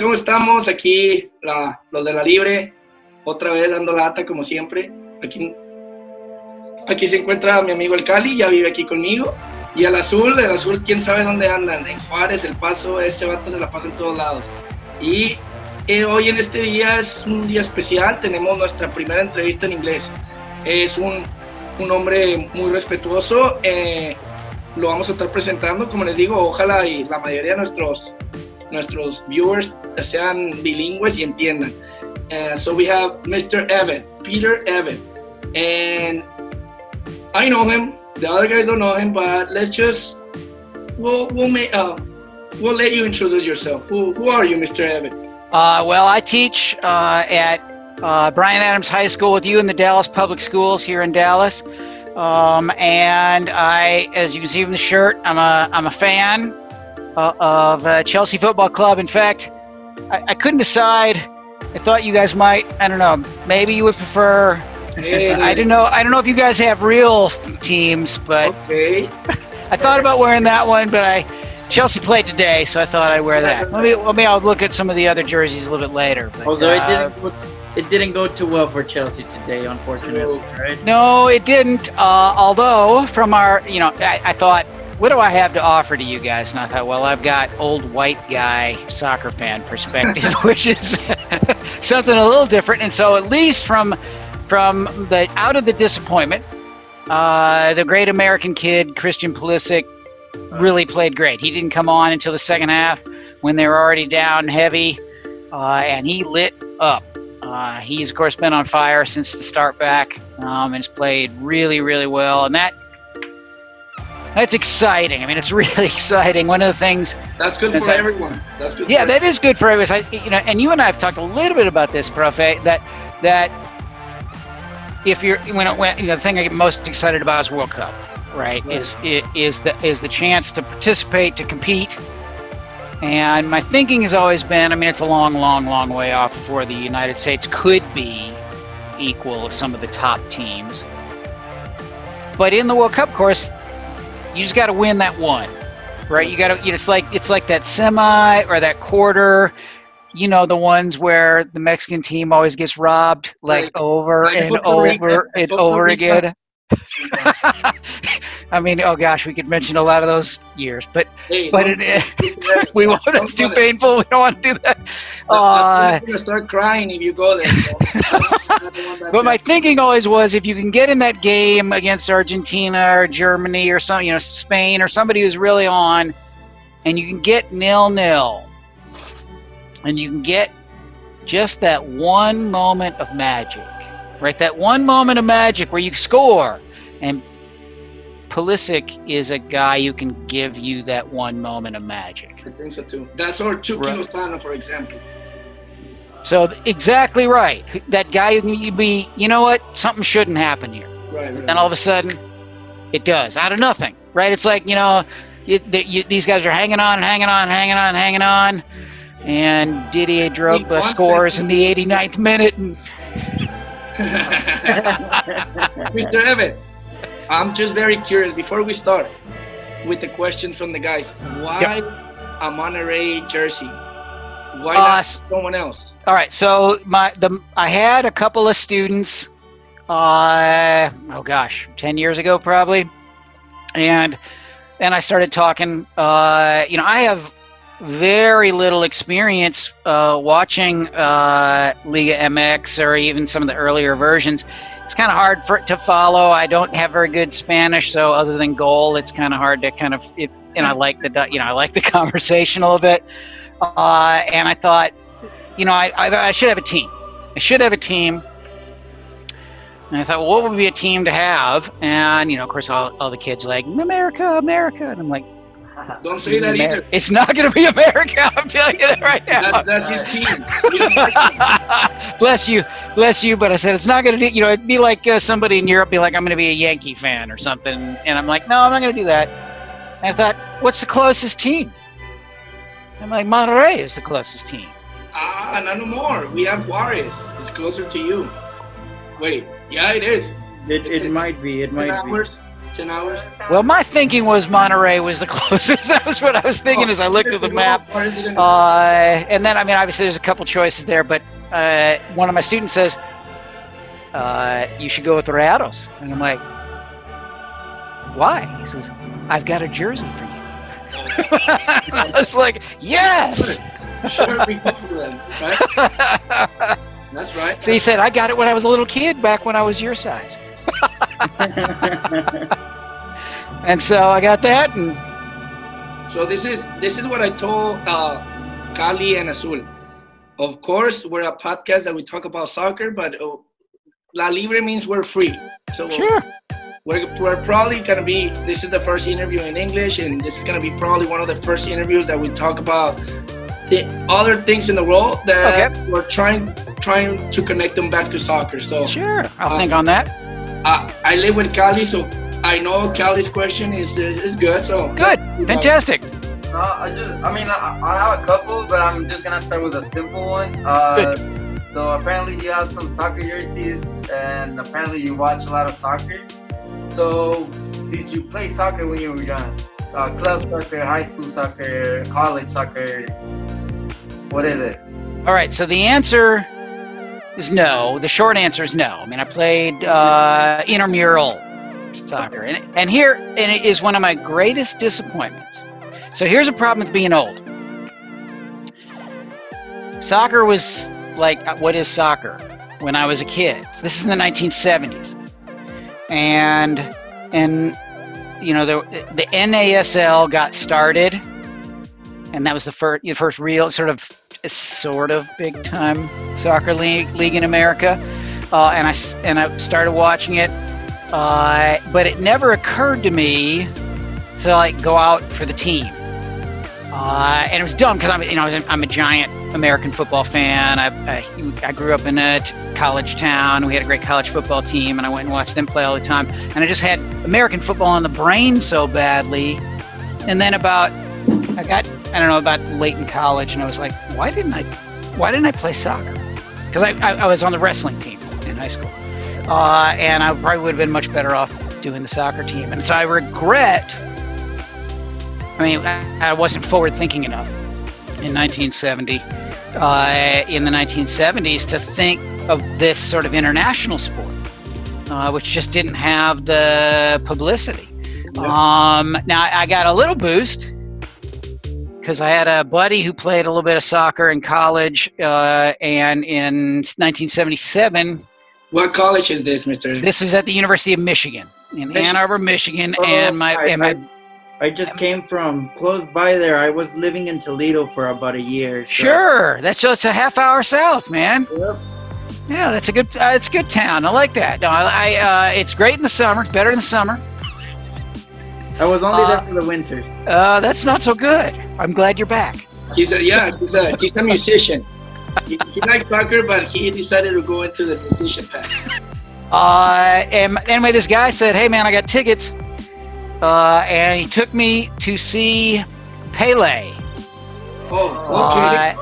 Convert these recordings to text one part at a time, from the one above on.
¿Cómo estamos? Aquí la, los de la Libre, otra vez dando lata como siempre. Aquí, aquí se encuentra mi amigo el Cali, ya vive aquí conmigo. Y el Azul, el Azul, quién sabe dónde andan. En Juárez, El Paso, ese vato se la pasa en todos lados. Y eh, hoy en este día es un día especial, tenemos nuestra primera entrevista en inglés. Es un, un hombre muy respetuoso. Eh, lo vamos a estar presentando, como les digo, ojalá y la mayoría de nuestros nuestros viewers sean bilingües y entiendan. Uh, so we have Mr. Evan, Peter Evan, and I know him. The other guys don't know him, but let's just we'll we'll make uh, we'll let you introduce yourself. Who who are you, Mr. Evan? Uh, well, I teach uh, at uh, Bryan Adams High School with you in the Dallas Public Schools here in Dallas. Um, and I, as you can see from the shirt, I'm a I'm a fan uh, of uh, Chelsea Football Club. In fact, I, I, couldn't decide. I thought you guys might. I don't know. Maybe you would prefer. Hey. I don't know. I don't know if you guys have real teams, but okay. I thought about wearing that one, but I Chelsea played today, so I thought I'd wear that. Let me, let me. I'll look at some of the other jerseys a little bit later. But, Although uh, it didn't. Look, it didn't go too well for Chelsea today, unfortunately. Right? No, it didn't. Uh, although, from our, you know, I, I thought what do I have to offer to you guys? And I thought, well, I've got old white guy soccer fan perspective, which is something a little different. And so, at least from from the out of the disappointment, uh, the great American kid Christian Pulisic really played great. He didn't come on until the second half when they were already down heavy, uh, and he lit up. Uh, he's of course been on fire since the start back um, and has played really, really well. And that that's exciting. I mean, it's really exciting. One of the things that's good for everyone. That's good. Yeah, that is good for everyone. I, you know, and you and I have talked a little bit about this, Profe. That that if you're when, when you know, the thing I get most excited about is World Cup, right? right. Is is the is the chance to participate, to compete. And my thinking has always been, I mean, it's a long, long, long way off before the United States could be equal of some of the top teams. But in the World Cup, course, you just got to win that one, right? You got to. You know, it's like it's like that semi or that quarter. You know, the ones where the Mexican team always gets robbed, like, over and over and over again. I mean, oh gosh, we could mention a lot of those years, but hey, but it, we won't. It's too painful. We don't want to do that. Uh, I'm gonna start crying if you go there. So. but my thinking always was, if you can get in that game against Argentina or Germany or some, you know, Spain or somebody who's really on, and you can get nil nil, and you can get just that one moment of magic right? That one moment of magic where you score, and Pulisic is a guy who can give you that one moment of magic. I think so too. That's our Chucky right. Lozano, for example. So exactly right. That guy who can be, you know what? Something shouldn't happen here. Right. right. And all of a sudden, it does out of nothing. Right? It's like you know, you, you, these guys are hanging on, hanging on, hanging on, hanging on, and Didier Drogba scores in the 89th minute. And Mr. Evan, I'm just very curious before we start with the questions from the guys. Why yep. a Monterrey jersey? Why uh, not someone else? All right, so my the I had a couple of students uh oh gosh, 10 years ago probably. And and I started talking uh you know, I have very little experience uh, watching uh, Liga MX or even some of the earlier versions. It's kind of hard for to follow. I don't have very good Spanish, so other than goal, it's kind of hard to kind of. It, and I like the you know I like the conversation a little bit. Uh, and I thought, you know, I, I, I should have a team. I should have a team. And I thought, well, what would be a team to have? And you know, of course, all, all the kids like America, America, and I'm like, don't say that either. It's not going to be America. I'm telling you that right now. That, that's his team. bless you, bless you. But I said it's not going to. Do. You know, it'd be like uh, somebody in Europe be like, "I'm going to be a Yankee fan" or something, and I'm like, "No, I'm not going to do that." And I thought, "What's the closest team?" I'm like, Monterrey is the closest team. Ah, uh, no more. We have Juarez. It's closer to you. Wait, yeah, it is. It, it, it might be. It might be. 10 hours. Well, my thinking was Monterrey was the closest. that was what I was thinking as I looked at the map. Uh, and then, I mean, obviously, there's a couple choices there, but uh, one of my students says, uh, "You should go with the Rayados," and I'm like, "Why?" He says, "I've got a jersey for you." I was like, "Yes." Sure, be good for right? That's right. So he said, "I got it when I was a little kid, back when I was your size." And so I got that, and So this is this is what I told uh, Cali and Azul. Of course, we're a podcast that we talk about soccer, but uh, La Libre means we're free. So sure. we're, we're probably gonna be. This is the first interview in English, and this is gonna be probably one of the first interviews that we talk about the other things in the world that Okay. we're trying trying to connect them back to soccer. So Sure, I'll Uh, think on that. Uh, I live with Cali, so I know Cali's question is is, is good. So Good, fantastic. No, I just, I mean, I, I have a couple, but I'm just gonna start with a simple one. Uh, so apparently you have some soccer jerseys, and apparently you watch a lot of soccer. So did you play soccer when you were young? Uh, club soccer, high school soccer, college soccer. What is it? All right, so the answer is no. The short answer is no. I mean, I played uh, intramural soccer, and, and here and it is one of my greatest disappointments. So here's a problem with being old. Soccer was like, uh, what is soccer? When I was a kid, this is in the 1970s, and and you know the the NASL got started, and that was the first the first real sort of sort of big time soccer league league in America, uh, and I and I started watching it, uh, but it never occurred to me to like go out for the team, uh, and it was dumb because I'm you know I'm a- giant American football fan. I, I I grew up in a college town. We had a great college football team, and I went and watched them play all the time. And I just had American football on the brain so badly, and then about I got I don't know about late in college, and I was like, why didn't I, why didn't I play soccer? Because I, I I was on the wrestling team in high school, uh, and I probably would have been much better off doing the soccer team. And so I regret. I mean, I, I wasn't forward thinking enough in 1970, uh, in the 1970s, to think of this sort of international sport, uh, which just didn't have the publicity. Um, now I got a little boost because I had a buddy who played a little bit of soccer in college, uh, and in 1977, What college is this, Mister? this was at the University of Michigan in Michigan. Ann Arbor, Michigan, Oh, and my I- and my I just came from close by there. I was living in Toledo for about a year. so- sure that's just a half hour south, man. Yep. Yeah, that's a good. Uh, it's a good town. I like that. No, I. I uh, it's great in the summer. Better in the summer. I was only Uh, there for the winters. Uh, that's not so good. I'm glad you're back. He's a yeah. He's a he's a musician. He, he likes soccer, but he decided to go into the musician path. Uh, and anyway, this guy said, "Hey, man, I got tickets," uh, and he took me to see Pele. Oh, okay.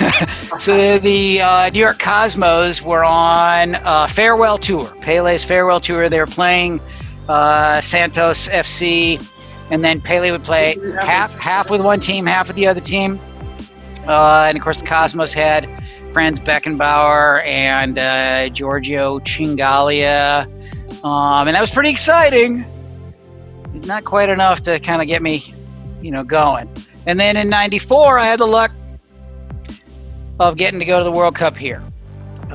Uh, so the uh, New York Cosmos were on a farewell tour, Pele's farewell tour. They were playing uh, Santos FC, and then Pele would play half half with one team, half with the other team. Uh, and of course, the Cosmos had Franz Beckenbauer and uh, Giorgio Chinaglia, um, and that was pretty exciting. Not quite enough to kind of get me, you know, going. And then in '94, I had the luck of getting to go to the World Cup here.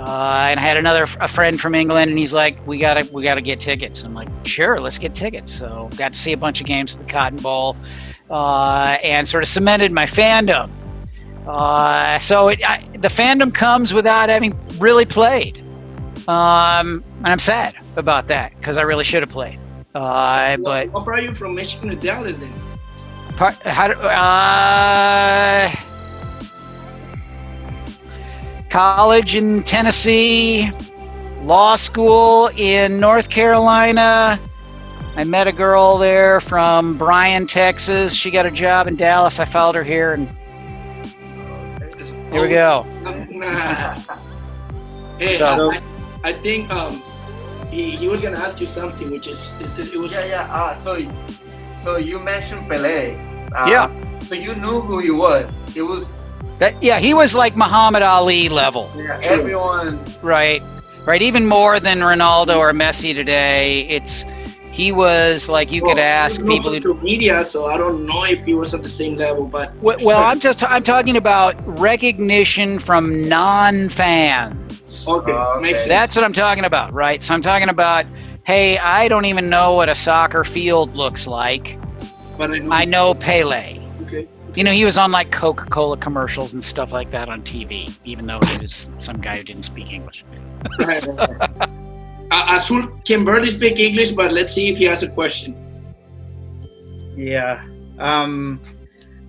Uh, and I had another a friend from England, and he's like, "We gotta, we gotta get tickets." I'm like, "Sure, let's get tickets." So got to see a bunch of games at the Cotton Bowl, uh, and sort of cemented my fandom. Uh, so it, I, the fandom comes without having really played, um, and I'm sad about that because I really should have played. Uh, but what brought you from Michigan to Dallas then? Part, how do, uh, college in Tennessee, law school in North Carolina. I met a girl there from Bryan, Texas. She got a job in Dallas. I followed her here, and here we go. Hey, So- I, I think um, he, he was gonna ask you something, which is, is, is it was Yeah, yeah. Uh, so, so you mentioned Pele. Uh, Yeah. So you knew who he was. It was That, yeah, he was like Muhammad Ali level, yeah, True. everyone. right? Right, even more than Ronaldo or Messi today. It's he was like you could ask there's no people. Who, social media, so I don't know if he was at the same level, but well, well, I'm just I'm talking about recognition from non-fans. okay, oh, Okay. makes sense. That's what I'm talking about, right? So I'm talking about, hey, I don't even know what a soccer field looks like. but I know. I know Pele. Okay. You know, he was on like Coca-Cola commercials and stuff like that on TV, even though he was some guy who didn't speak English. Right, right, right. Uh, Azul can barely speak English, but let's see if he has a question. Yeah. Um.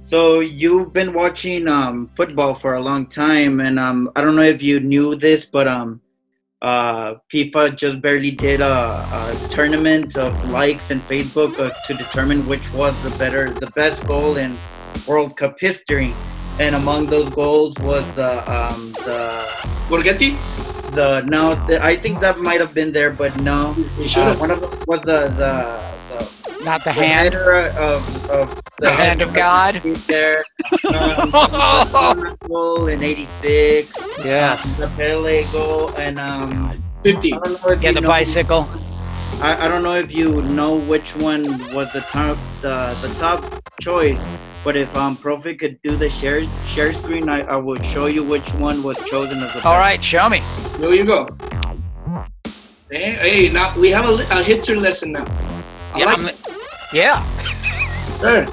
So you've been watching um football for a long time, and um I don't know if you knew this, but um uh FIFA just barely did a, a tournament of likes and Facebook uh, to determine which was the better, the best goal in World Cup history, and among those goals was uh, um the Borgetti? the no the, I think that might have been there, but no. He should Uh, one of them was the the, the Not the the hand, of, of the, the hand of God. there. Um, goal in '86. Yes. The Pele goal, and um, 50. I don't know if Yeah, the know, bicycle. I, I don't know if you know which one was the top the, the top choice, but if um Profe could do the share share screen, I, I would show you which one was chosen as the All best. right, show me. There you go. Hey, hey, now we have a, a history lesson now. I Yeah, like yeah. Sure.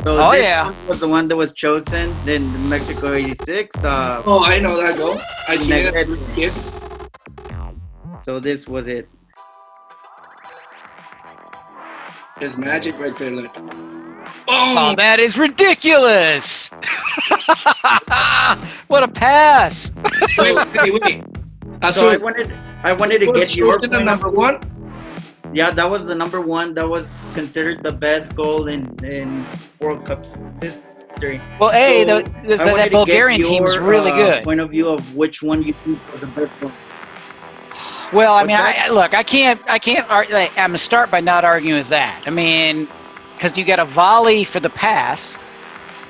So Oh, this yeah. one was the one that was chosen in Mexico '86. Uh, Oh, I know that goal. I seen it as kid. so this was it. There's magic right there. Look. Oh, Oh, that is ridiculous. what a pass. wait, wait, wait. So I wanted I wanted to get your chosen the point of number one. Yeah, that was the number one. That was considered the best goal in, in World Cup history. Well, hey, So, the, the, that Bulgarian get team is really uh, good. Point of view of which one you think was the best one. Well, I mean, I, look, I can't, I can't. Ar- like, I'm gonna start by not arguing with that. I mean, because you got a volley for the pass,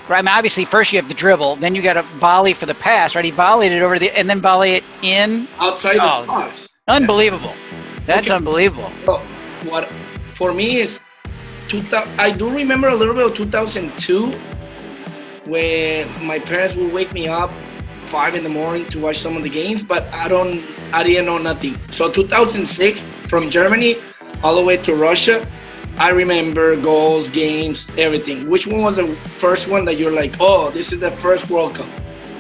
right? I mean, obviously, first you have the dribble, then you got a volley for the pass, right? He volleyed it over the, and then volley it in. outside the Oh. box. Unbelievable. That's Okay. unbelievable. So what for me is 2000, I do remember a little bit of 2002 when my parents would wake me up five in the morning to watch some of the games, but I don't I didn't know nothing. So 2006 from Germany all the way to Russia, I remember goals, games, everything. Which one was the first one that you're like, oh, this is the first World Cup?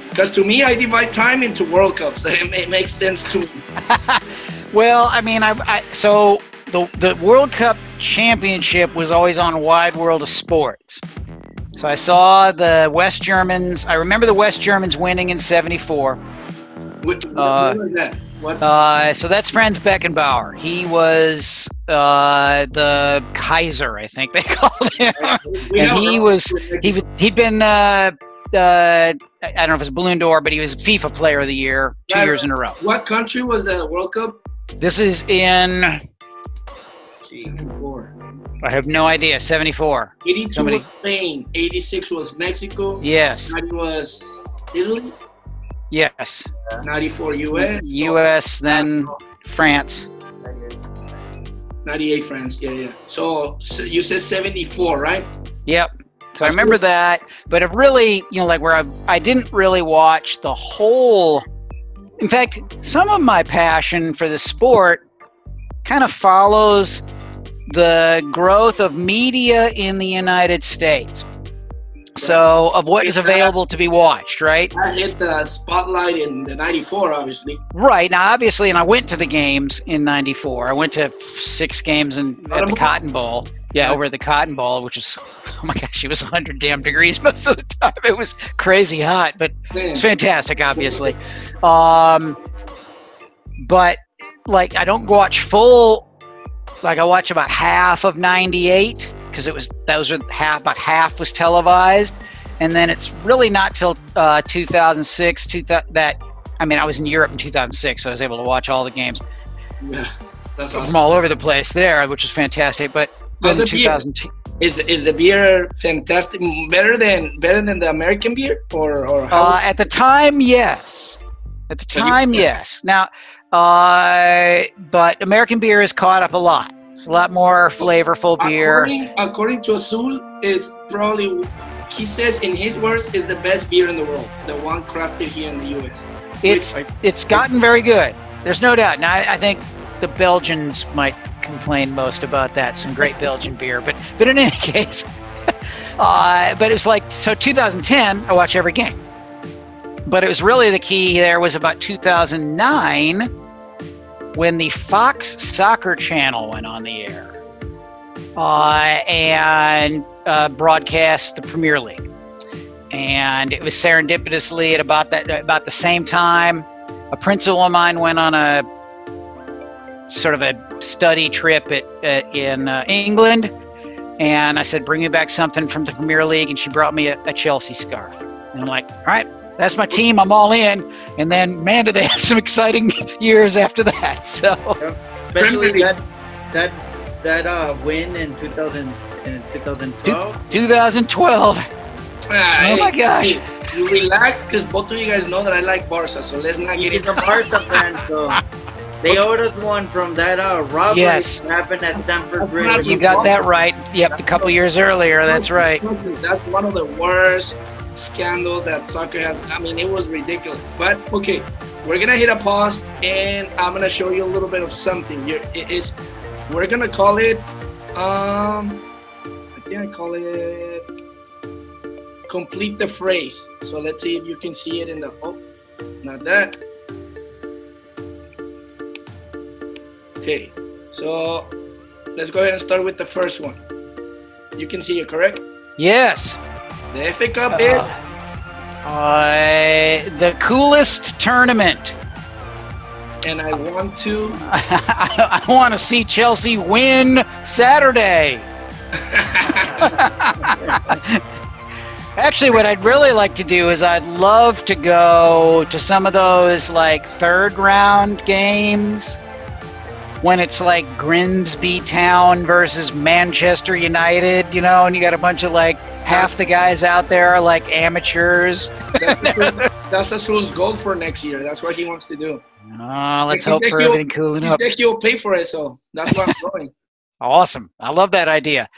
Because to me, I divide time into World Cups. It, it makes sense to me. Well, I mean, I, I so the the World Cup championship was always on Wide World of Sports. So I saw the West Germans. I remember the West Germans winning in '74. Uh, what was that? What? Uh, so that's Franz Beckenbauer. He was uh, the Kaiser, I think they called him. And he was he was- he'd been uh, uh, I don't know if it's Ballon d'Or, but he was FIFA Player of the Year two Yeah. years in a row. What country was the World Cup? This is in Four. I have no idea. '74. 82 Somebody- was Spain. 86 was Mexico. Yes, 90 was Italy. Yes. Uh, 94 US. U.S. then France. 98 France. Yeah, yeah. So, so you said 74, right? Yep. So I remember that, but it really, you know, like where I, I didn't really watch the whole. In fact, some of my passion for the sport kind of follows the growth of media in the United States. So, of what is available to be watched, right? I hit the spotlight in the 94, obviously. Right. Now, obviously, and I went to the games in 94. I went to six games in, at the Cotton Bowl? Yeah, over at the Cotton Bowl, which is, oh my gosh, it was 100 damn degrees most of the time. It was crazy hot, but it's fantastic, obviously. Um, but, like, I don't watch full, like, I watch about half of 98 because it was, those were half, about half was televised. And then it's really not till uh, 2006, 2000, that I mean, I was in Europe in 2006, so I was able to watch all the games. yeah. That's from all over the place there, which is fantastic. But then the beer? 2010 Is is the beer fantastic? Better than better than the American beer, or or how? Uh, at the time, yes. At the time, yes. Now, uh, but American beer has caught up a lot. It's a lot more flavorful beer. according, according to Azul, is probably he says in his words is the best beer in the world. The one crafted here in the U.S. It's Which- it's gotten very good. There's no doubt. Now, I, I think the Belgians might complain most about that. Some great Belgian beer, but but in any case, uh, but it was like so. 2010, I watch every game. But it was really the key. There was about 2009 when the Fox Soccer Channel went on the air uh, and uh, broadcast the Premier League. And it was serendipitously at about that about the same time, a principal of mine went on a sort of a study trip at, at in uh, England, and I said, "Bring me back something from the Premier League," and she brought me a, a Chelsea scarf. And I'm like, "All right, that's my team. I'm all in." And then, man, did they have some exciting years after that. So Especially that that that uh win in 2000 in 2012. 2012. Ah, Oh my gosh. hey, You relax, because both of you guys know that I like Barca, so let's not get He's into a Barca fan, so they owed us one from that uh robbery Yes. that happened at Stamford Bridge. You got that right. Yep, a couple years earlier. That's right. That's one of the worst scandals that soccer has. I mean, it was ridiculous. But okay, we're gonna hit a pause, and I'm gonna show you a little bit of something. You're, it is, we're gonna call it, um, I think I call it complete the phrase. So let's see if you can see it in the. Oh, not that. Okay, so let's go ahead and start with the first one. You can see it, correct? Yes. The FA Cup is Uh, uh, the coolest tournament. and I want to. I, I want to see Chelsea win Saturday. Actually, what I'd really like to do is I'd love to go to some of those like third round games when it's like Grimsby Town versus Manchester United, you know, and you got a bunch of like half the guys out there are like amateurs. That's, Azul's goal for next year. That's what he wants to do. Oh, let's He hope for everything cooling up. He will pay for it, so that's why I'm going. Awesome. I love that idea.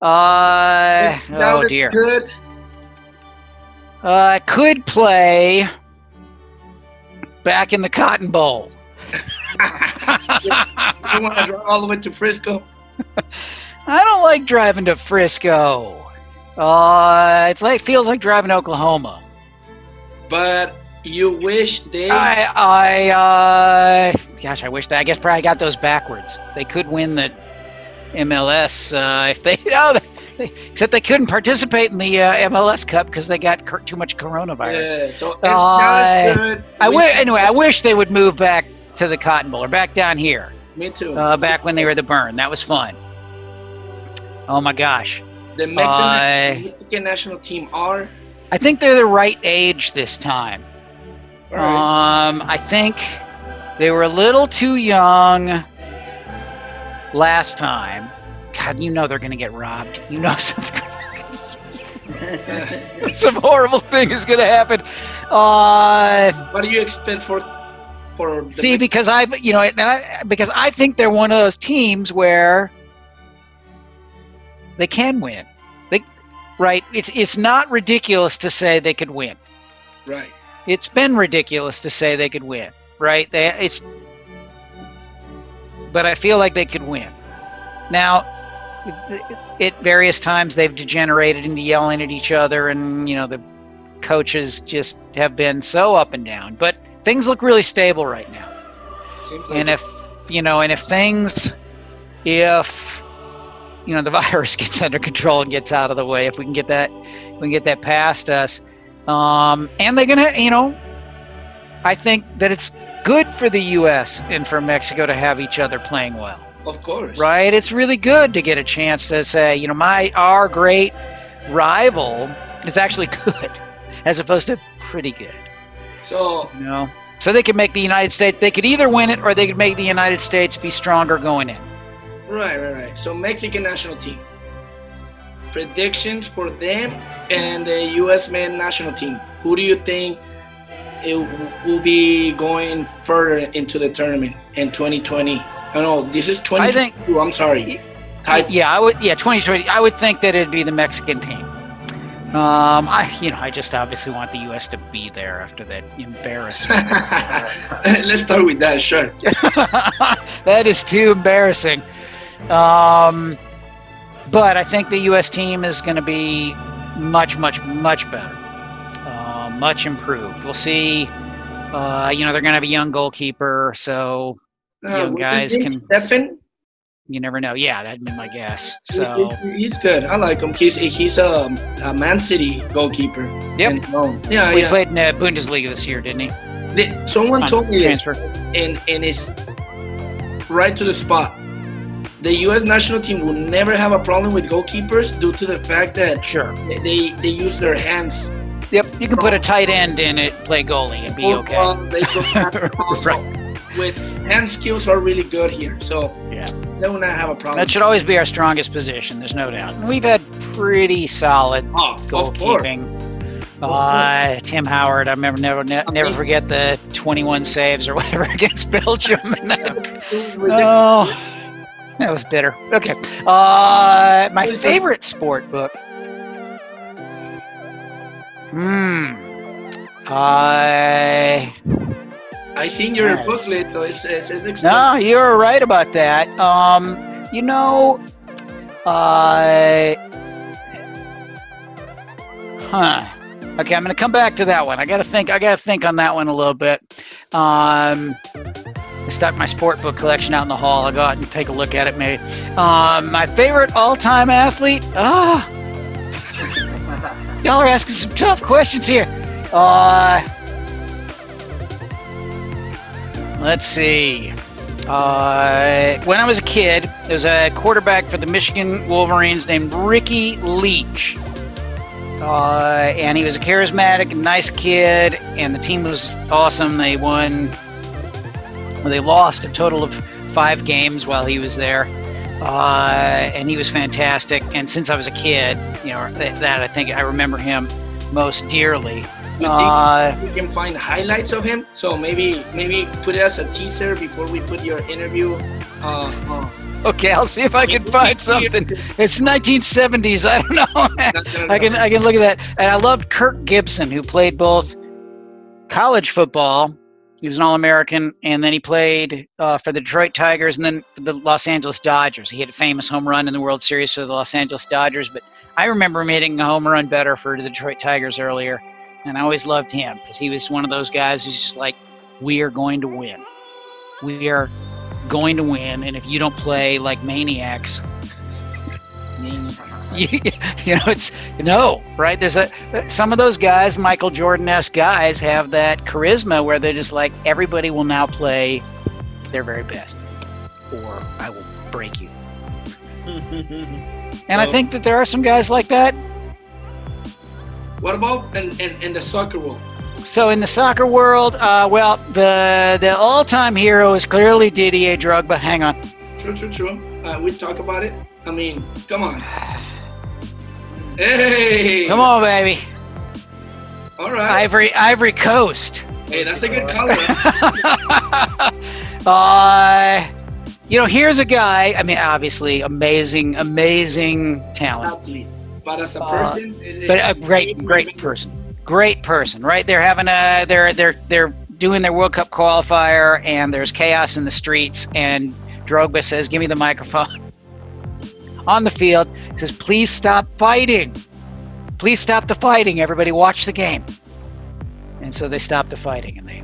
Uh, oh dear. Good. Uh, I could play back in the Cotton Bowl. I want to drive all the way to Frisco. I don't like driving to Frisco. Uh, it's like feels like driving to Oklahoma. But you wish they. I, I, uh, gosh, I wish that. I guess probably got those backwards. They could win the MLS uh, if they. Oh, they, except they couldn't participate in the uh, MLS Cup because they got cor- too much coronavirus. yeah, so it's Uh, not good. I We- wish anyway. I wish they would move back to the Cotton Bowl or back down here. Me too. Uh, back when they were the Burn, that was fun. Oh my gosh, the Mexican, I- Mexican national team are. I think they're the right age this time. Right. Um, I think they were a little too young last time. God, you know they're gonna get robbed. You know something. some horrible thing is gonna happen. Uh, what do you expect for for see, because I, you know, I, because I think they're one of those teams where they can win. They, right? It's it's not ridiculous to say they could win. right? It's been ridiculous to say they could win, right? They, it's, but I feel like they could win. Now, at various times they've degenerated into yelling at each other, and you know the coaches just have been so up and down. But things look really stable right now. Like And if you know, and if things, if you know the virus gets under control and gets out of the way, if we can get that, we can get that past us, um, and they're gonna, you know, I think that it's good for the U.S. and for Mexico to have each other playing well, of course, right? It's really good to get a chance to say, you know, my our great rival is actually good, as opposed to pretty good. So You know, So they could make the United States. They could either win it or they could make the United States be stronger going in. Right, right, right. So Mexican national team. Predictions for them and the U.S. men national team. Who do you think it will be going further into the tournament in 2020? I know this is 2022. I'm sorry. Type. Yeah, I would. Yeah, 2020. I would think that it'd be the Mexican team. Um, I, you know, I just obviously want the U.S. to be there after that embarrassment. Let's start with that, sure. that is too embarrassing. Um, but I think the U.S. team is going to be much, much, much better, uh, much improved. We'll see. Uh, you know, they're going to have a young goalkeeper, so uh, young guys can. Steffen? You never know. Yeah, that'd be my guess. So he's good. I like him. He's he's a, a Man City goalkeeper. Yep. Um, yeah, well, yeah. Played in the Bundesliga this year, didn't he? The, someone On told me transfer. this, and and it's right to the spot. The U.S. national team will never have a problem with goalkeepers due to the fact that sure they they use their hands. Yep, you can put a tight end in it, play goalie, and be okay. right with hand skills are really good here. So yeah, they will not have a problem. That should always be our strongest position. There's no doubt. And we've had pretty solid oh, goalkeeping. Uh, Tim Howard, I remember never ne- never forget the 21 saves or whatever against Belgium. oh, that was bitter. Okay, uh, my favorite sport book. Hmm. I. I seen your nice. booklet, so it's, it's, it's No, you're right about that. Um, you know, uh, huh. Okay, I'm gonna come back to that one. I gotta think. I gotta think on that one a little bit. Um, I stuck my sport book collection out in the hall. I'll go out and take a look at it, maybe. Um, my favorite all-time athlete. Ah, y'all are asking some tough questions here. Uh. Let's see. Uh, when I was a kid, there was a quarterback for the Michigan Wolverines named Ricky Leach. Uh, and he was a charismatic and nice kid, and the team was awesome. They won, they lost a total of five games while he was there. Uh, and he was fantastic. And since I was a kid, you know, that, that I think I remember him most dearly. Uh, we can find highlights of him. So maybe maybe put it as a teaser before we put your interview. Uh, uh, okay, I'll see if I can find something. It's 1970s. I don't know. I can I can look at that. And I loved Kirk Gibson, who played both college football. He was an All-American, and then he played uh, for the Detroit Tigers and then the Los Angeles Dodgers. He had a famous home run in the World Series for the Los Angeles Dodgers, but I remember him hitting a home run better for the Detroit Tigers earlier and I always loved him because he was one of those guys who's just like, we are going to win. We are going to win, and if you don't play like maniacs, you, you know it's no right. There's a some of those guys, Michael Jordan-esque guys, have that charisma where they're just like everybody will now play their very best, or I will break you. and I think that there are some guys like that what about in, in, in the soccer world? So in the soccer world, uh, well, the the all-time hero is clearly Didier Drogba. Hang on. True, true, true. Uh, we talk about it. I mean, come on. Hey. Come on, baby. All right. Ivory Ivory Coast. Hey, that's a good color. uh, you know, here's a guy. I mean, obviously, amazing, amazing talent. Athlete but as a uh, person, uh, but a great, great person, great person, right? They're having a, they're, they're, they're doing their World Cup qualifier, and there's chaos in the streets, and Drogba says, "Give me the microphone." On the field, He says, "Please stop fighting. Please stop the fighting. Everybody, watch the game." And so they stop the fighting, and they.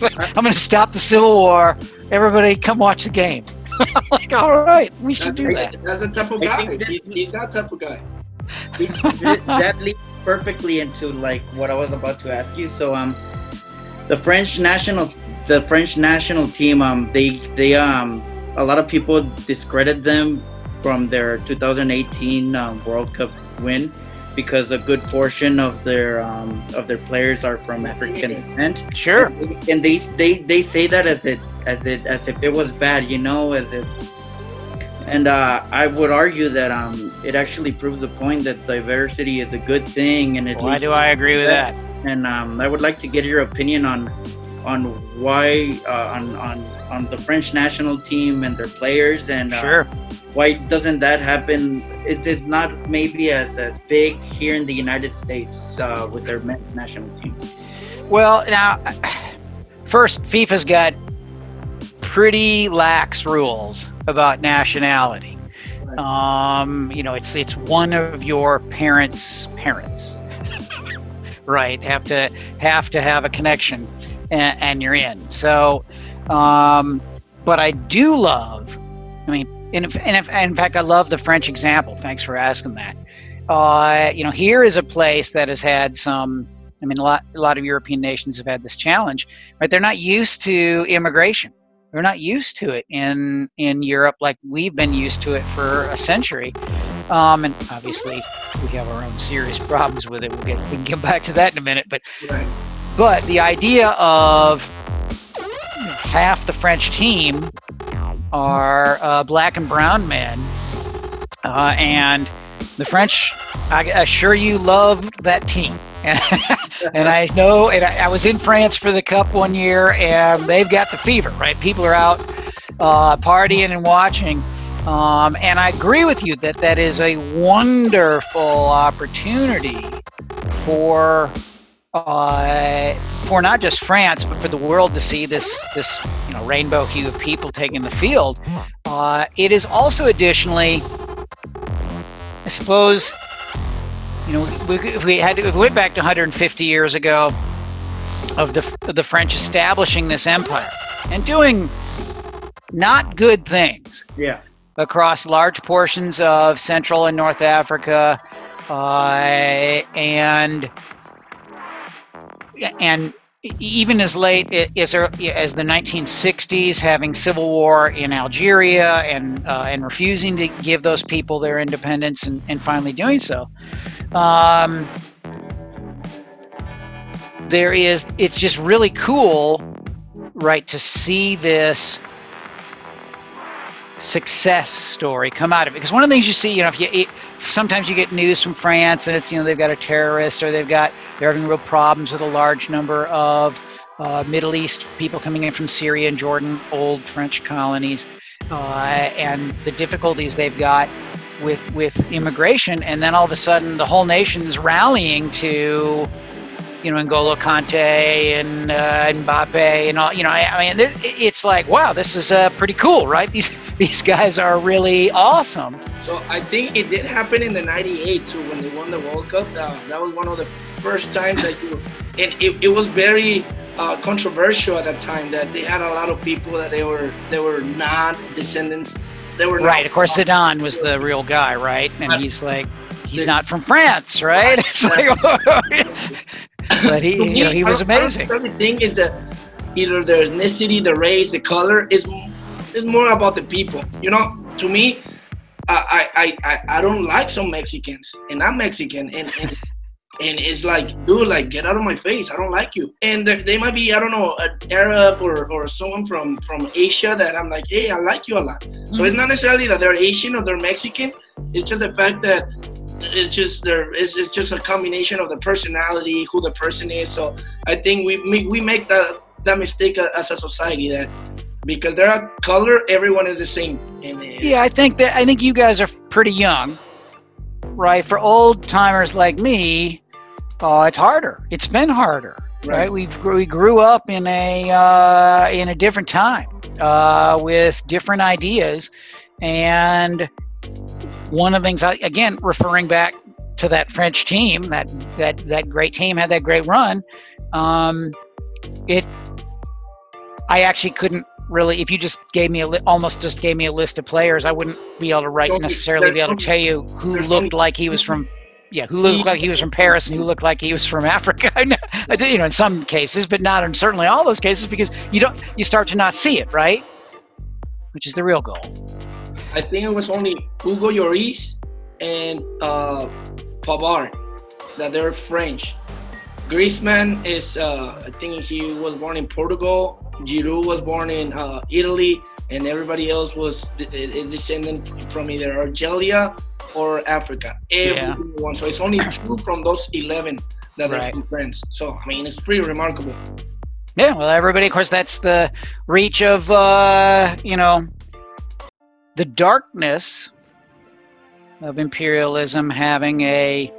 like, I'm going to stop the civil war. Everybody, come watch the game. like, all right, we should do that. That's a type of guy. He, he's that type of guy. that leads perfectly into like what I was about to ask you. So um, the French national, the French national team, um, they they um, a lot of people discredit them from their 2018 um, World Cup win. because a good portion of their um, of their players are from African descent. Sure. And they they they say that as it as it as if it was bad, you know, as if. And uh, I would argue that um, it actually proves the point that diversity is a good thing, and it Why do I agree with that? and um, I would like to get your opinion on on why uh, on on on the French national team and their players and uh, Sure. why doesn't that happen? It's it's not maybe as as big here in the United States uh, with their men's national team. Well, now, first, FIFA's got pretty lax rules about nationality. Um, you know, it's it's one of your parents' parents, right? Have to have to have a connection, and, and you're in. So, um, but I do love. I mean, in, in, in fact, I love the French example. Thanks for asking that. Uh, you know, here is a place that has had some I mean, a lot, a lot of European nations have had this challenge, right? They're not used to immigration. They're not used to it in in Europe like we've been used to it for a century. Um, and obviously, we have our own serious problems with it. We'll get we can get back to that in a minute. But Right. But the idea of half the French team are uh, black and brown men, uh, and the French, I assure you, love that team. and I know, and I, I was in France for the Cup one year, and they've got the fever, right? People are out uh, partying and watching. Um, and I agree with you that that is a wonderful opportunity for uh, for not just France, but for the world to see this this you know rainbow hue of people taking the field. Uh, it is also additionally, I suppose, you know, we, if we had to, if we went back to 150 years ago of the of the French establishing this empire and doing not good things Yeah. across large portions of Central and North Africa, uh, and and even as late as as the 1960s, having civil war in Algeria and uh, and refusing to give those people their independence and, and finally doing so. Um, there is it's just really cool, right, to see this success story come out of it. Because one of the things you see, you know, if you it, sometimes you get news from France and it's you know they've got a terrorist or they've got they're having real problems with a large number of uh, Middle East people coming in from Syria and Jordan, old French colonies, uh, and the difficulties they've got with with immigration, and then all of a sudden the whole nation's rallying to you know, N'Golo Kante and uh, Mbappe and all, you know, I, I mean, it's like, wow, this is uh, pretty cool, right? These these guys are really awesome. So I think it did happen in the '98 too when they won the World Cup. Uh, that was one of the first times that you, and it, it was very uh, controversial at that time that they had a lot of people that they were they were not descendants. They were Right. Of course, Zidane was the real guy, right? And But- he's like, he's not from France, right? It's like, but he, you know, he was don't- I don't amazing. The thing is that either the ethnicity, the race, the color is is more about the people. You know, to me, I I I, I don't like some Mexicans, and I'm Mexican, and. and and it's like, dude, like, get out of my face. I don't like you. And they they might be, I don't know, an Arab or, or someone from, from Asia that I'm like, hey, I like you a lot. So it's not mm-hmm. necessarily that they're Asian or they're Mexican. It's just the fact that it's just there it's, it's just a combination of the personality who the person is so i think we we, we make that that mistake as a society that because they're a color everyone is the same Yeah, I think that I think you guys are pretty young, right? For old timers like me, uh, it's harder. It's been harder, right? Right. We we grew up in a uh, in a different time uh, with different ideas, and one of the things, I, again, referring back to that French team, that that that great team had that great run. Um, it, I actually couldn't really. If you just gave me a li- almost just gave me a list of players, I wouldn't be able to write necessarily be able to tell you who looked like he was from. Yeah, who looked like he was from Paris and who looked like he was from Africa. I know, I do, you know, in some cases, but not in certainly all those cases, because you don't, you start to not see it, right? Which is the real goal. i think it was only hugo lloris and uh Pavard that they're French. Griezmann is, uh, I think he was born in Portugal. Giroud was born in uh, Italy, and everybody else was a descendant from either Argelia or Africa. Every Yeah. single one. So it's only two from those 11 that are Right. from France. So, I mean, it's pretty remarkable. Yeah, well, everybody, of course, that's the reach of, uh, you know, the darkness of imperialism having a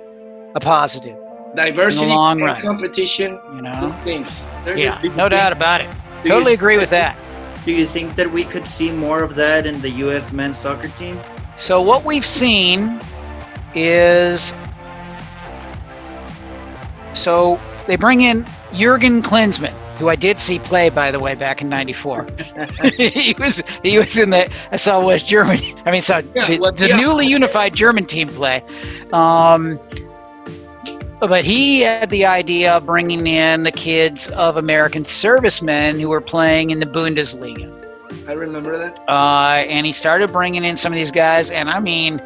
a positive, Diversity long and run. competition, you know. things. They're Yeah, no doubt about it. Do you- Totally agree with that. Do you think that we could see more of that in the U.S. men's soccer team? So what we've seen is so they bring in Jurgen Klinsmann, who I did see play by the way back in '94. he was he was in the I saw West Germany. I mean, saw Yeah, the, well, the yeah. newly unified German team play. Um, but he had the idea of bringing in the kids of American servicemen who were playing in the Bundesliga. I remember that. Uh, and he started bringing in some of these guys, and I mean,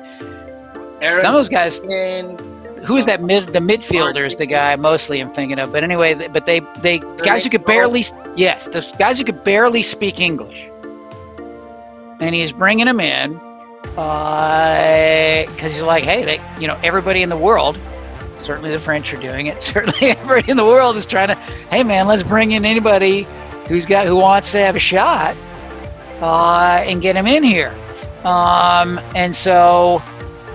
Aaron some of those guys and who's that mid the midfielder is the guy mostly I'm thinking of. But anyway, but they they guys who could barely yes, the guys who could barely speak English, and he's bringing them in because he's like, hey, they, you know, everybody in the world. Certainly, the French are doing it. Certainly, everybody in the world is trying to. Hey, man, let's bring in anybody who's got who wants to have a shot, uh, and get him in here. Um, and so,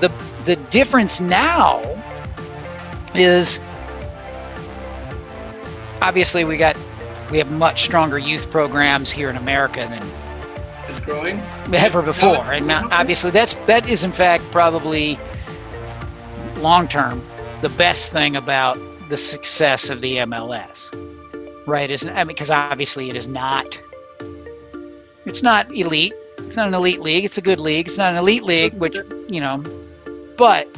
the the difference now is obviously we got we have much stronger youth programs here in America than is growing. ever before, and now, obviously that's that is in fact probably long term the best thing about the success of the MLS, right? Isn't I mean because obviously it is not it's not elite. It's not an elite league. It's a good league. It's not an elite league, which you know, but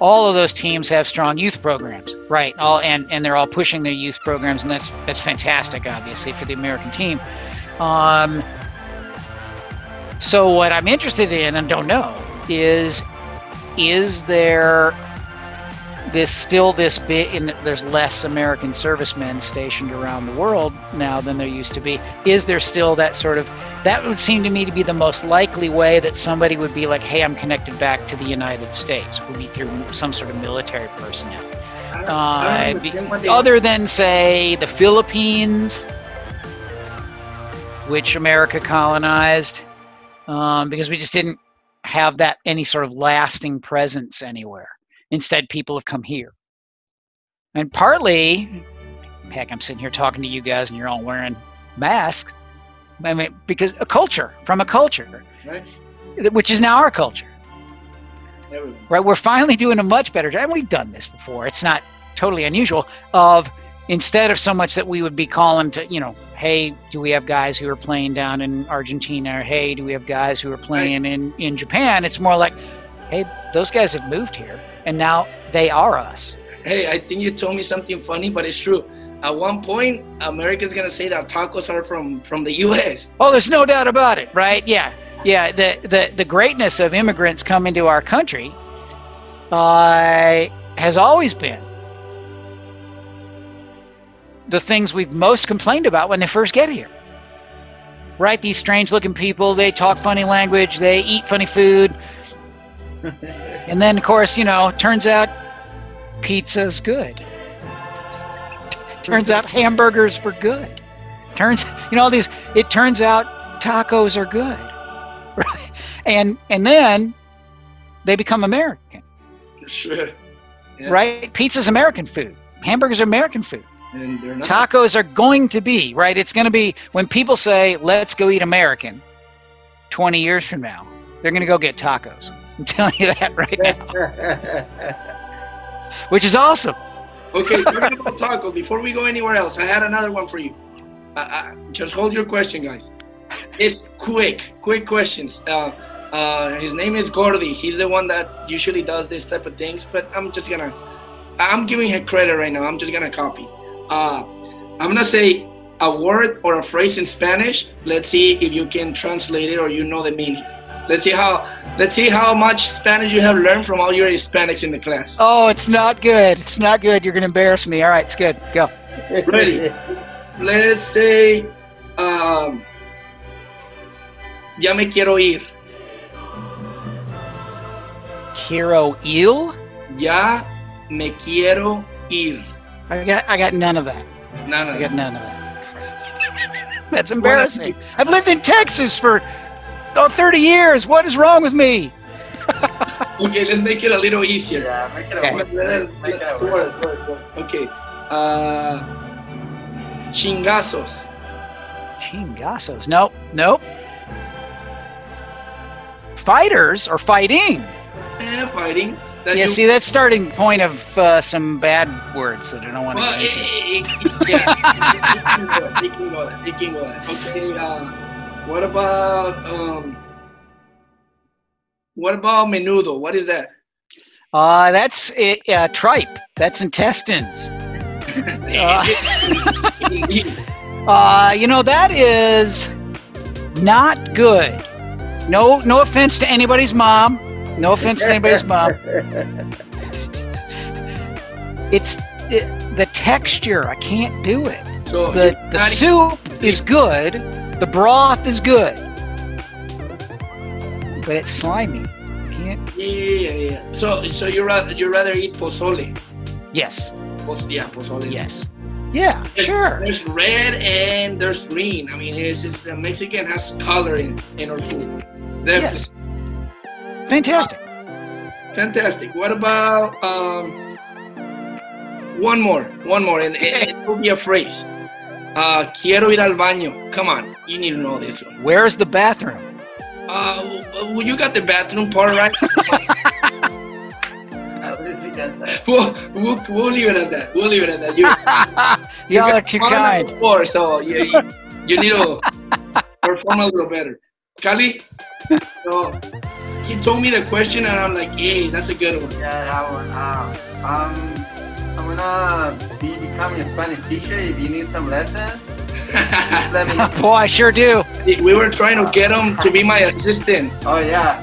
all of those teams have strong youth programs, right? All and and they're all pushing their youth programs, and that's that's fantastic, obviously, for the American team. Um, so what I'm interested in and don't know is is there this still this bit in there's less American servicemen stationed around the world now than there used to be. Is there still that sort of that would seem to me to be the most likely way that somebody would be like, hey, I'm connected back to the United States, would be through some sort of military personnel. Uh, be- understand what they- Other than say the Philippines, which America colonized, um, because we just didn't have that any sort of lasting presence anywhere. Instead, people have come here, and partly, heck, I'm sitting here talking to you guys, and you're all wearing masks. I mean, because a culture from a culture, Right. which is now our culture Everyone. right we're finally doing a much better job and we've done this before it's not totally unusual of instead of so much that we would be calling to you know hey do we have guys who are playing down in argentina or hey do we have guys who are playing in in japan it's more like hey those guys have moved here and now they are us Hey, I think you told me something funny, but it's true. At one point, America's gonna say that tacos are from from the U.S. oh there's no doubt about it right yeah yeah the the, the greatness of immigrants coming to our country uh, has always been the things we've most complained about when they first get here. Right? These strange looking people, they talk funny language, they eat funny food. And then, of course, you know, turns out pizza's good. turns out hamburgers were good. Turns, you know, all these, it turns out tacos are good. Right? And, and then they become American, Sure. Yeah. right? Pizza's American food. Hamburgers are American food. And they're not. Tacos are going to be, right? It's going to be when people say, let's go eat American 20 years from now, they're going to go get tacos. I'm telling you that right now, which is awesome. Okay, taco. Before we go anywhere else, I had another one for you. Uh, uh, just hold your question, guys. It's quick, quick questions. Uh, uh, his name is Gordy. He's the one that usually does this type of things. But I'm just gonna, I'm giving him credit right now. I'm just gonna copy. Uh, I'm gonna say a word or a phrase in Spanish. Let's see if you can translate it or you know the meaning. Let's see how let's see how much Spanish you have learned from all your Hispanics in the class. Oh, it's not good. It's not good. You're going to embarrass me. All right, it's good. Go. Ready. Let's say, um, ya me quiero ir. Quiero il. Ya me quiero ir. I got. I got none of that. No, no, I got none of that. That's embarrassing. I've lived in Texas for oh, 30 years. What is wrong with me? Okay, let's make it a little easier. Yeah, make it a Okay. word. Let- let- Make it a word, word. word, word. Okay. Uh, chingazos. Chingasos. Nope. Nope. Fighters or fighting. Yeah, fighting. That Yeah, you- see, that's starting point of uh, some bad words that I don't want to Well, get it, it, it, yeah, it, can go, it can go. It can go. Okay. Uh, what about um? What about menudo? What is that? Uh, that's it, uh, tripe. That's intestines. Indeed. Uh, you know that is not good. No, no offense to anybody's mom. No offense to anybody's mom. It's it, the texture. I can't do it. so The, the soup is good. The broth is good. But it's slimy. Can't. Yeah, yeah, yeah, yeah. So, so you rather you rather eat pozole? Yes. Pos, yeah, pozole. Yes. Yeah. There's, Sure. There's red and there's green. I mean, it's just the Mexican has color in in our food. Definitely. Yes. Fantastic. Fantastic. What about um one more, one more, and, and it will be a phrase. Uh, quiero ir al baño. Come on, you need to know this one. Where's the bathroom? Uh, well, you got the bathroom part right. At least we got that. we'll, we'll, we'll leave it at that. We'll leave it at that. You, Y'all you are got too one kind. Before, so you, you, you need to perform a little better. Kali, so he told me the question, and I'm like, hey, that's a good one. Yeah, that one. Uh, um, I'm gonna be becoming a Spanish teacher. If you need some lessons, just let me know. Boy, I sure do. we were trying to get him to be my assistant. Oh yeah,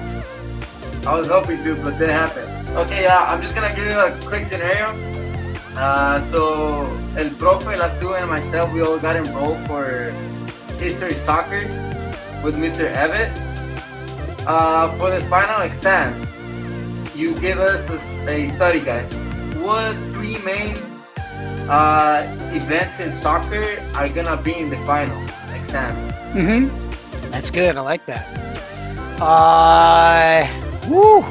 I was hoping to, but didn't happen. Okay, uh, I'm just gonna give you a quick scenario. Uh, so El Profe, Lasu, and myself, we all got enrolled for history soccer with Mr. Evett. Uh, for the final exam, you give us a, a study guide. What three main uh, events in soccer are gonna be in the final exam? Mm-hmm. That's good. I like that. Uh, woo.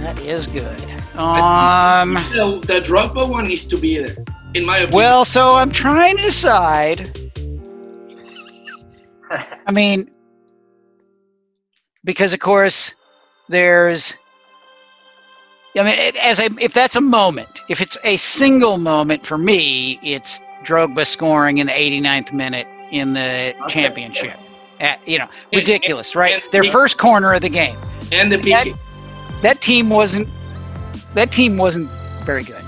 That is good. Um. The, the Drogba one needs to be there, in my opinion. Well, so I'm trying to decide. I mean, because of course, there's. I mean, as a, if that's a moment, if it's a single moment for me, it's Drogba scoring in the 89th minute in the championship. At, you know, And- ridiculous, right? and- Their first corner of the game. and the PK. That team wasn't. That team wasn't very good.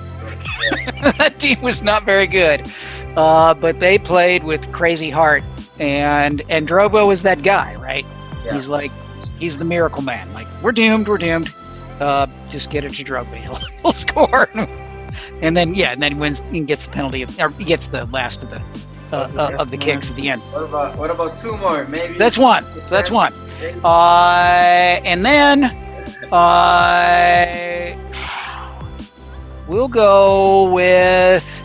that team was not very good, uh, but they played with crazy heart, and and Drogba was that guy, right? Yeah. He's like, he's the miracle man. Like, we're doomed, we're doomed. Uh, just get it to Drogba, he'll, he'll score. and then yeah, and then he wins and gets the penalty, of, or he gets the last of the uh, uh, of the kicks at the end. What about what about two more? Maybe That's one. That's one. Uh, and then uh, we'll go with.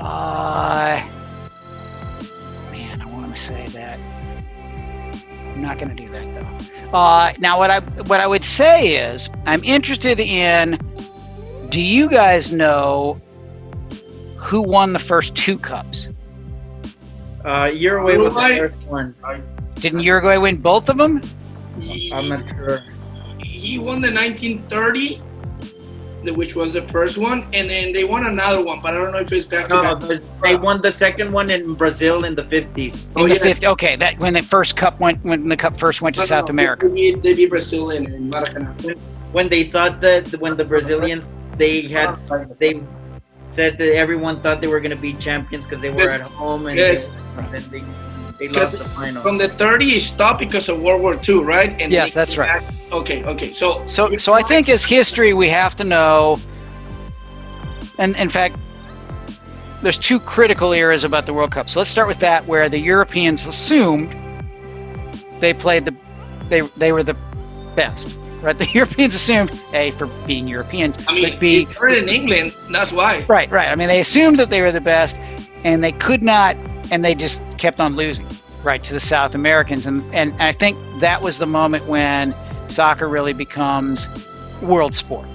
Uh, man, I want to say that. I'm not going to do that though. Uh, now, what I what I would say is, I'm interested in. Do you guys know who won the first two cups? Uh, Uruguay was the first one. Didn't Uruguay win both of them? He, I'm not sure. he won the 1930, the- which was the first one, and then they won another one, but I don't know if it's back No, the, they won the second one in Brazil in the 50s. In Oh, the yeah. 50, okay, that when the first cup went when the cup first went to No, no, South no, America. They beat, they beat Brazil in, in Maracanã. When they thought that when the Brazilians they had they said that everyone thought they were gonna be champions because they were Yes. at home and Yes. they, then they They lost the final. From the 30s, it stopped because of World War II, right? And Yes, they that's right. back- Okay, okay. So, So, so I think as history, we have to know, and in fact, there's two critical eras about the World Cup. So let's start with that, where the Europeans assumed they played the, they they were the best, right? The Europeans assumed, a for being Europeans, I mean, but b he started in England. That's why. Right, right. I mean, they assumed that they were the best, and they could not, and they just kept on losing, right, to the South Americans. And and I think that was the moment when soccer really becomes world sport.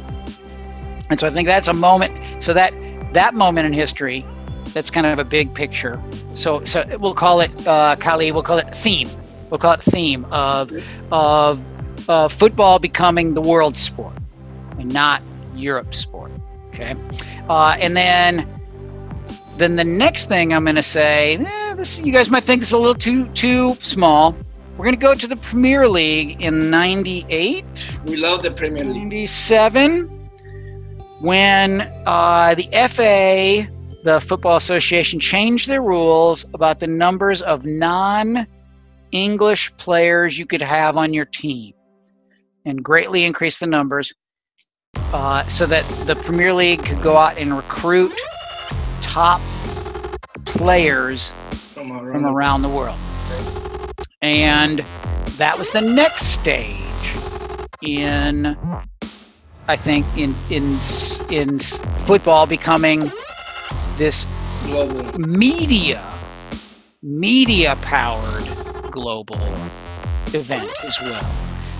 And so I think that's a moment. So that that moment in history, that's kind of a big picture. So so we'll call it uh, Kali. We'll call it theme. We'll call it theme of of uh, football becoming the world sport and not Europe sport. Okay. Uh, and then, then the next thing I'm going to say, eh, this you guys might think this is a little too too small. We're going to go to the Premier League in '98, We love the Premier League. '97, when uh, the FA, the Football Association, changed their rules about the numbers of non-English players you could have on your team, and greatly increased the numbers uh, so that the Premier League could go out and recruit top players From around from around the world. And that was the next stage in, I think, in in in football becoming this global. media media powered global event as well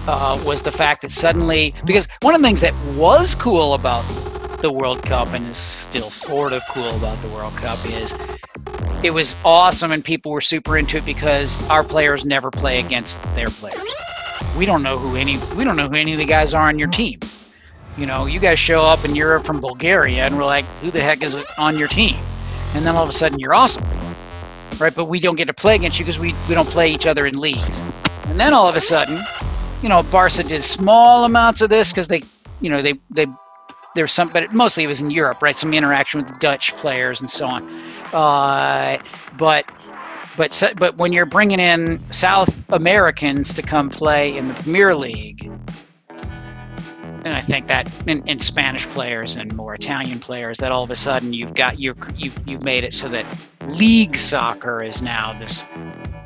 uh, was the fact that suddenly because one of the things that was cool about the world cup and is still sort of cool about the world cup is it was awesome and people were super into it because our players never play against their players. We don't know who any we don't know who any of the guys are on your team. You know you guys show up and you're from bulgaria and we're like who the heck is on your team? And then all of a sudden you're awesome right? But we don't get to play against you because we, we don't play each other in leagues. And then all of a sudden you know barca did small amounts of this because they you know they they there's some but mostly it was in europe right? Some interaction with the dutch players and so on. Uh, but but but when you're bringing in south americans to come play in the premier league and I think that in, in Spanish players and more Italian players, that all of a sudden you've got you you've you've made it so that league soccer is now this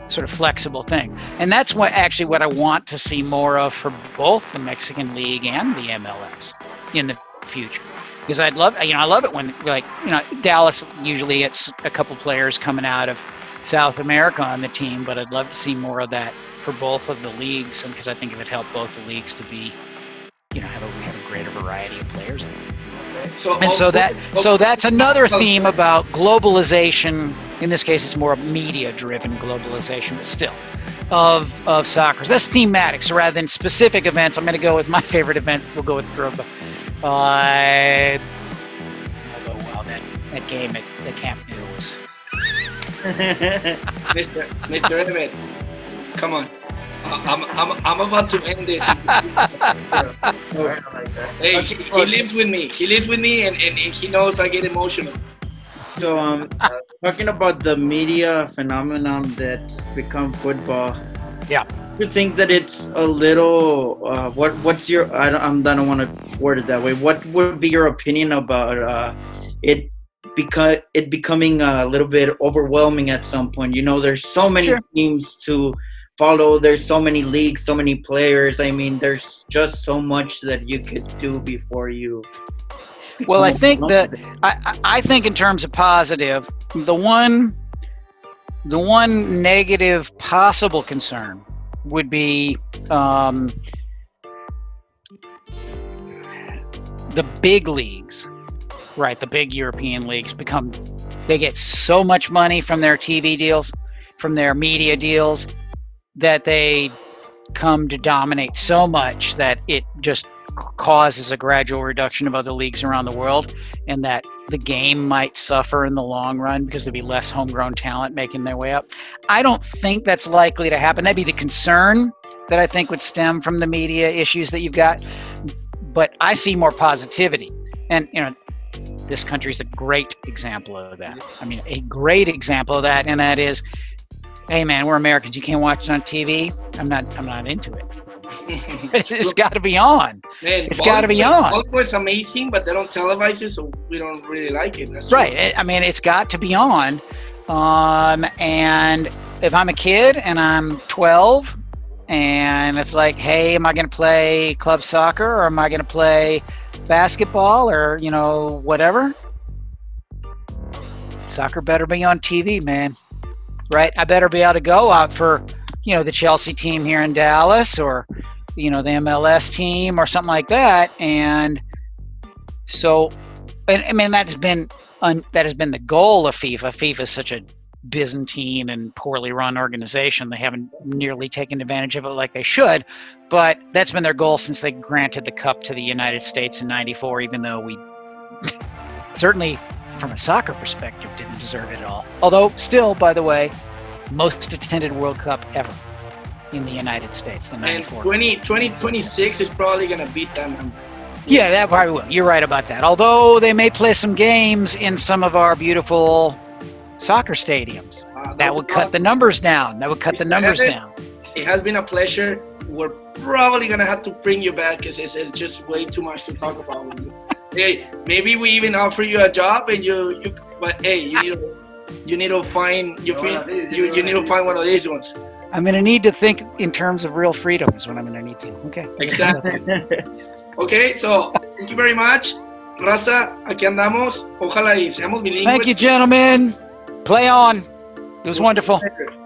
sort of flexible thing, and that's what actually what I want to see more of for both the Mexican League and the MLS in the future. Because I'd love, you know, I love it when like you know Dallas usually gets a couple players coming out of South America on the team, but I'd love to see more of that for both of the leagues, and because I think it would help both the leagues to be you know have a we have a greater variety of players. So, And oh, so that so oh, that's another oh, theme about globalization. In this case, it's more media-driven globalization, but still, of of soccer. So that's thematic. So rather than specific events, I'm going to go with my favorite event. We'll go with Drogba. Uh, although, wow, that that game at the Camp Nou was. Mr. Mr. Everett, come on. I- I'm, I'm, I'm about to end this. hey, he, he lives with me. He lives with me, and, and he knows I get emotional. So, um, talking about the media phenomenon that become football. Yeah. You think that it's a little? Uh, what What's your? I don't. I'm, I don't want to word it that way. What would be your opinion about uh, it? Because it becoming a little bit overwhelming at some point. You know, there's so many Sure. teams to follow. There's so many leagues, so many players. I mean, there's just so much that you could do before you. Well, I think that. I I think in terms of positive, the one the one negative possible concern would be um, the big leagues, right? The big European leagues become they get so much money from their TV deals, from their media deals, that they come to dominate so much that it just causes a gradual reduction of other leagues around the world and that the game might suffer in the long run because there'd be less homegrown talent making their way up. I don't think that's likely to happen. That'd be the concern that I think would stem from the media issues that you've got. But I see more positivity. And, you know, this country is a great example of that. I mean, a great example of that. And that is hey man, we're Americans. You can't watch it on TV. I'm not. I'm not into it. it's got to be on. Man, It's gotta be on. Volvo is amazing, but they don't televise it, so we don't really like it. That's Right. I- I mean, it's got to be on. Um, and if I'm a kid and I'm 12, and it's like, hey, am I going to play club soccer or am I going to play basketball or you know whatever? Soccer better be on TV, man. Right? I better be able to go out for you know the Chelsea team here in Dallas or you know the MLS team or something like that, and so and I mean that's been un, that has been the goal of FIFA. FIFA is such a Byzantine and poorly run organization. They haven't nearly taken advantage of it like they should, but that's been their goal since they granted the cup to the United States in '94. Even though we certainly, from a soccer perspective, didn't deserve it at all. Although, still, by the way, most attended World Cup ever in the United States, the And '94. 20, 2026 is probably gonna beat that number. Yeah, that probably will. You're right about that. Although they may play some games in some of our beautiful soccer stadiums. Uh, That would cut the numbers down. That would cut the numbers down. It has been a pleasure. We're probably gonna have to bring you back because it's, it's just way too much to talk about. With you. Hey, maybe we even offer you a job and you, you but hey, you need to, you need to find you, feel, you, you need to find one of these ones. I'm going to need to think in terms of real freedom is what I'm going to need to. Okay. Exactly. okay, so thank you very much. Raza, aquí andamos. Ojalá y seamos bilingües. Thank you, gentlemen. Play on. It was wonderful. Pleasure.